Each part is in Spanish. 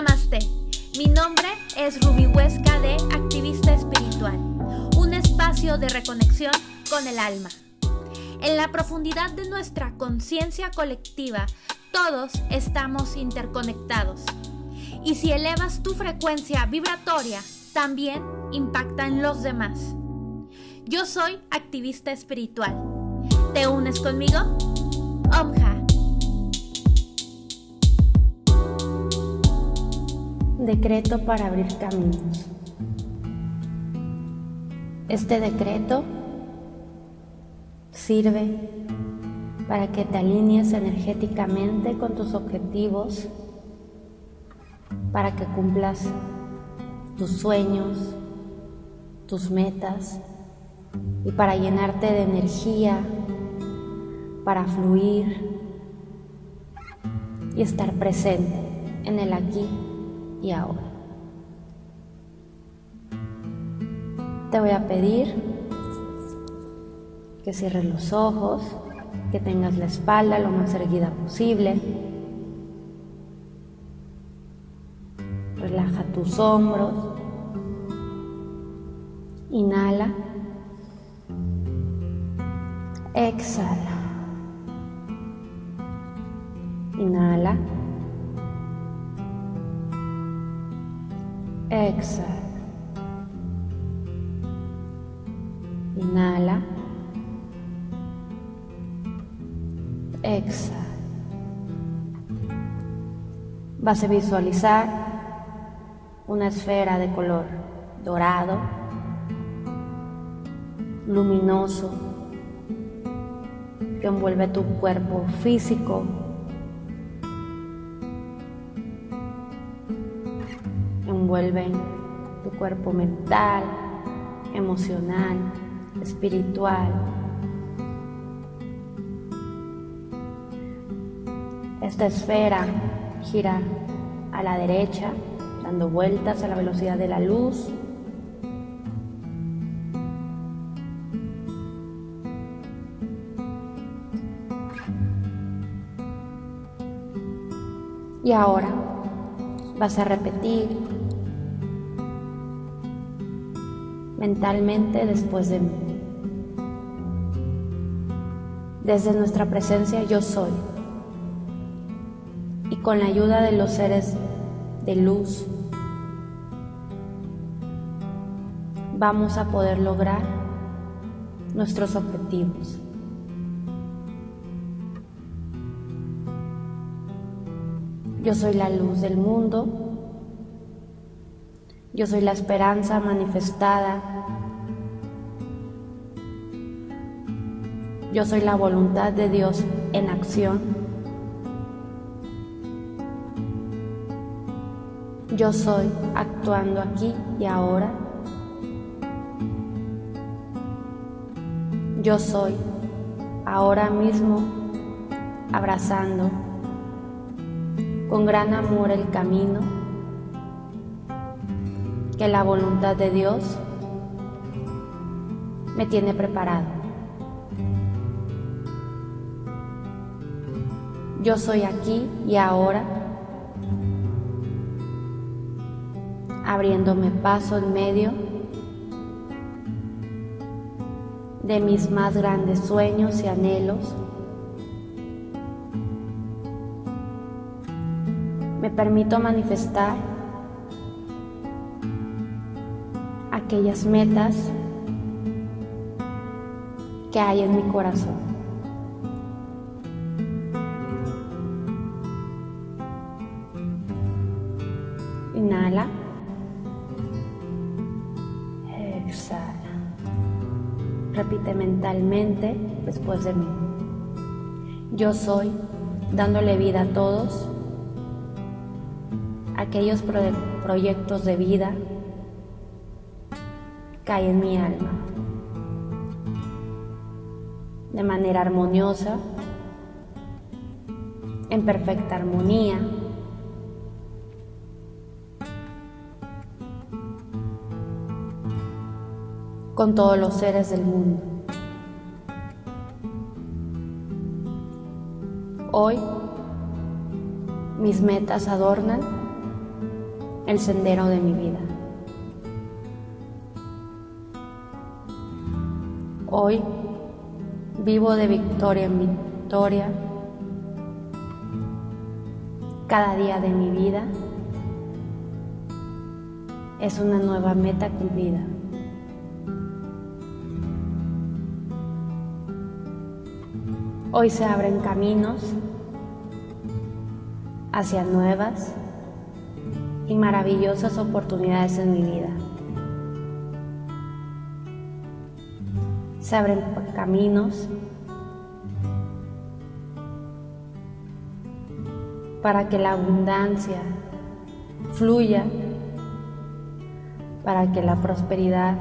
Namaste. Mi nombre es Ruby Huesca de Activista Espiritual, un espacio de reconexión con el alma. En la profundidad de nuestra conciencia colectiva, todos estamos interconectados. Y si elevas tu frecuencia vibratoria, también impacta en los demás. Yo soy activista espiritual. ¿Te unes conmigo? Omha. Decreto para abrir caminos. Este decreto sirve para que te alinees energéticamente con tus objetivos, para que cumplas tus sueños, tus metas y para llenarte de energía, para fluir y estar presente en el aquí y ahora. Te voy a pedir que cierres los ojos, que tengas la espalda lo más erguida posible. Relaja tus hombros. Inhala. Exhala. Inhala. Exhala. Inhala. Exhala. Vas a visualizar una esfera de color dorado, luminoso, que envuelve tu cuerpo físico. Envuelve tu cuerpo mental, emocional, espiritual. Esta esfera gira a la derecha, dando vueltas a la velocidad de la luz. Y ahora vas a repetir mentalmente después de mí. Desde nuestra presencia yo soy. Y con la ayuda de los seres de luz vamos a poder lograr nuestros objetivos. Yo soy la luz del mundo. Yo soy la esperanza manifestada. Yo soy la voluntad de Dios en acción. Yo soy actuando aquí y ahora. Yo soy ahora mismo abrazando con gran amor el camino que la voluntad de Dios me tiene preparado. Yo soy aquí y ahora, abriéndome paso en medio de mis más grandes sueños y anhelos. Me permito manifestar aquellas metas que hay en mi corazón. Inhala. Exhala. Repite mentalmente después de mí. Yo soy dándole vida a todos aquellos proyectos de vida hay en mi alma. De manera armoniosa, en perfecta armonía. con todos los seres del mundo. Hoy mis metas adornan el sendero de mi vida. Hoy vivo de victoria en victoria cada día de mi vida es una nueva meta cumplida. Hoy se abren caminos hacia nuevas y maravillosas oportunidades en mi vida. Se abren caminos para que la abundancia fluya, para que la prosperidad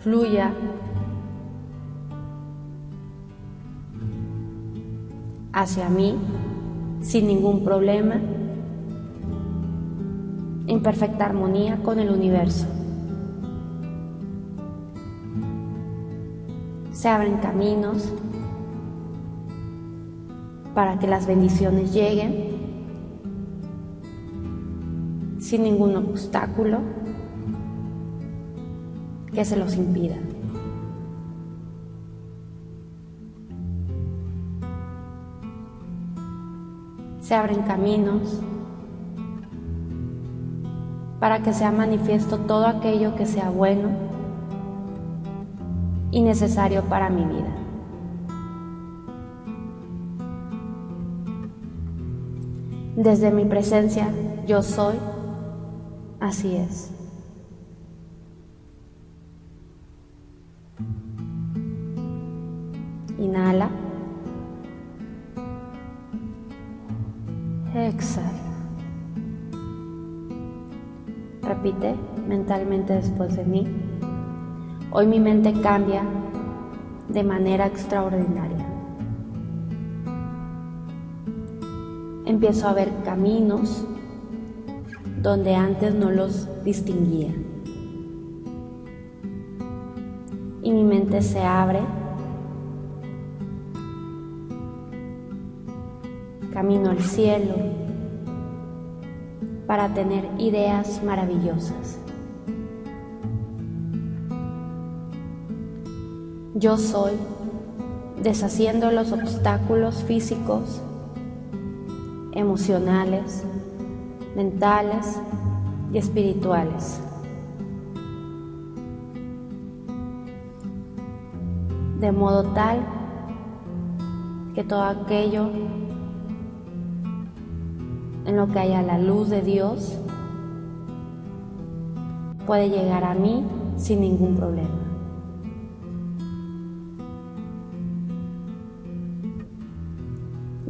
fluya. hacia mí sin ningún problema, en perfecta armonía con el universo. Se abren caminos para que las bendiciones lleguen sin ningún obstáculo que se los impida. Se abren caminos para que sea manifiesto todo aquello que sea bueno y necesario para mi vida. Desde mi presencia yo soy, así es. Inhala. Exhala. Repite mentalmente después de mí. Hoy mi mente cambia de manera extraordinaria. empiezo a ver caminos donde antes no los distinguía. Y mi mente se abre. Camino al cielo para tener ideas maravillosas. Yo soy deshaciendo los obstáculos físicos emocionales, mentales y espirituales. De modo tal que todo aquello en lo que haya la luz de Dios puede llegar a mí sin ningún problema.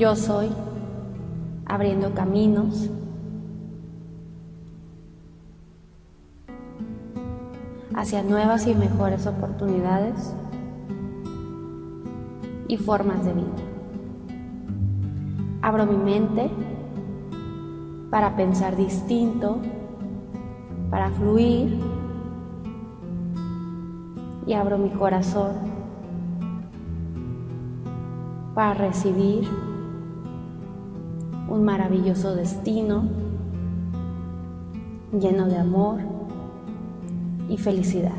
Yo soy abriendo caminos. hacia nuevas y mejores oportunidades y formas de vida. Abro mi mente para pensar distinto, para fluir y abro mi corazón para recibir un maravilloso destino lleno de amor y felicidad.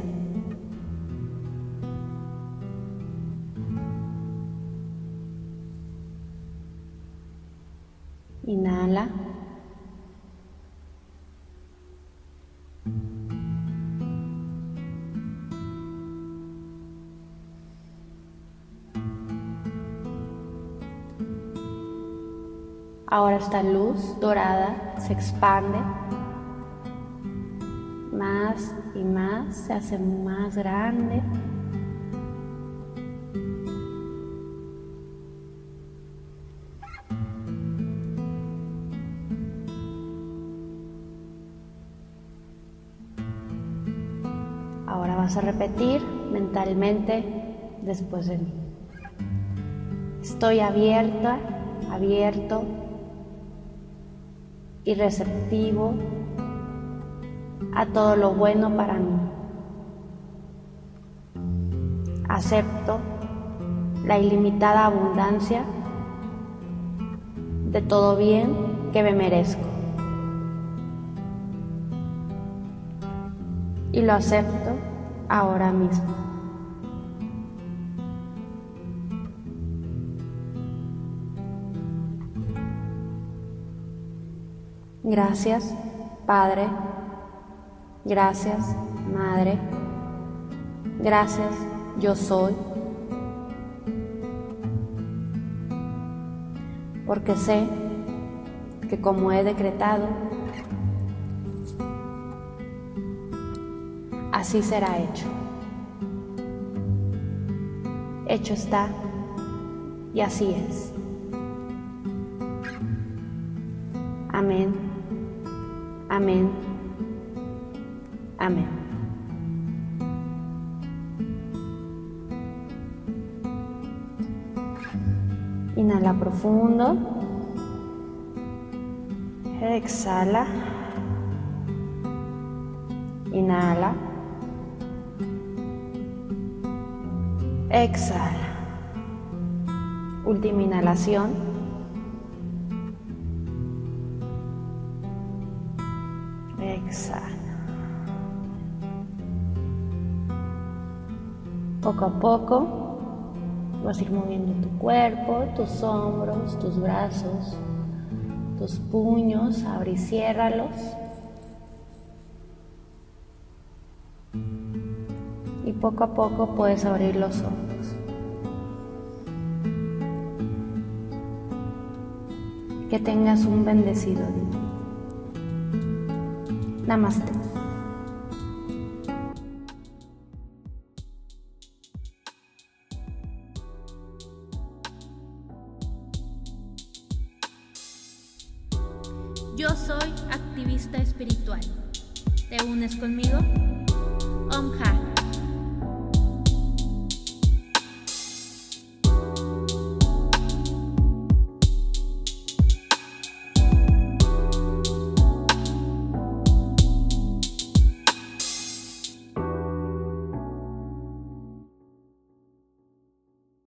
Inhala. Ahora esta luz dorada se expande más y más, se hace más grande. Ahora vas a repetir mentalmente después de mí. Estoy abierta, abierto y receptivo a todo lo bueno para mí. Acepto la ilimitada abundancia de todo bien que me merezco. Y lo acepto ahora mismo. Gracias, Padre. Gracias, Madre. Gracias, yo soy. Porque sé que como he decretado, así será hecho. Hecho está y así es. Amén. Amén. Amén. Inhala profundo. Exhala. Inhala. Exhala. Última inhalación. Exhala. Poco a poco vas a ir moviendo tu cuerpo, tus hombros, tus brazos, tus puños, abre y ciérralos. Y poco a poco puedes abrir los ojos. Que tengas un bendecido día. Namaste. Yo soy activista espiritual. ¿Te unes conmigo? Omha.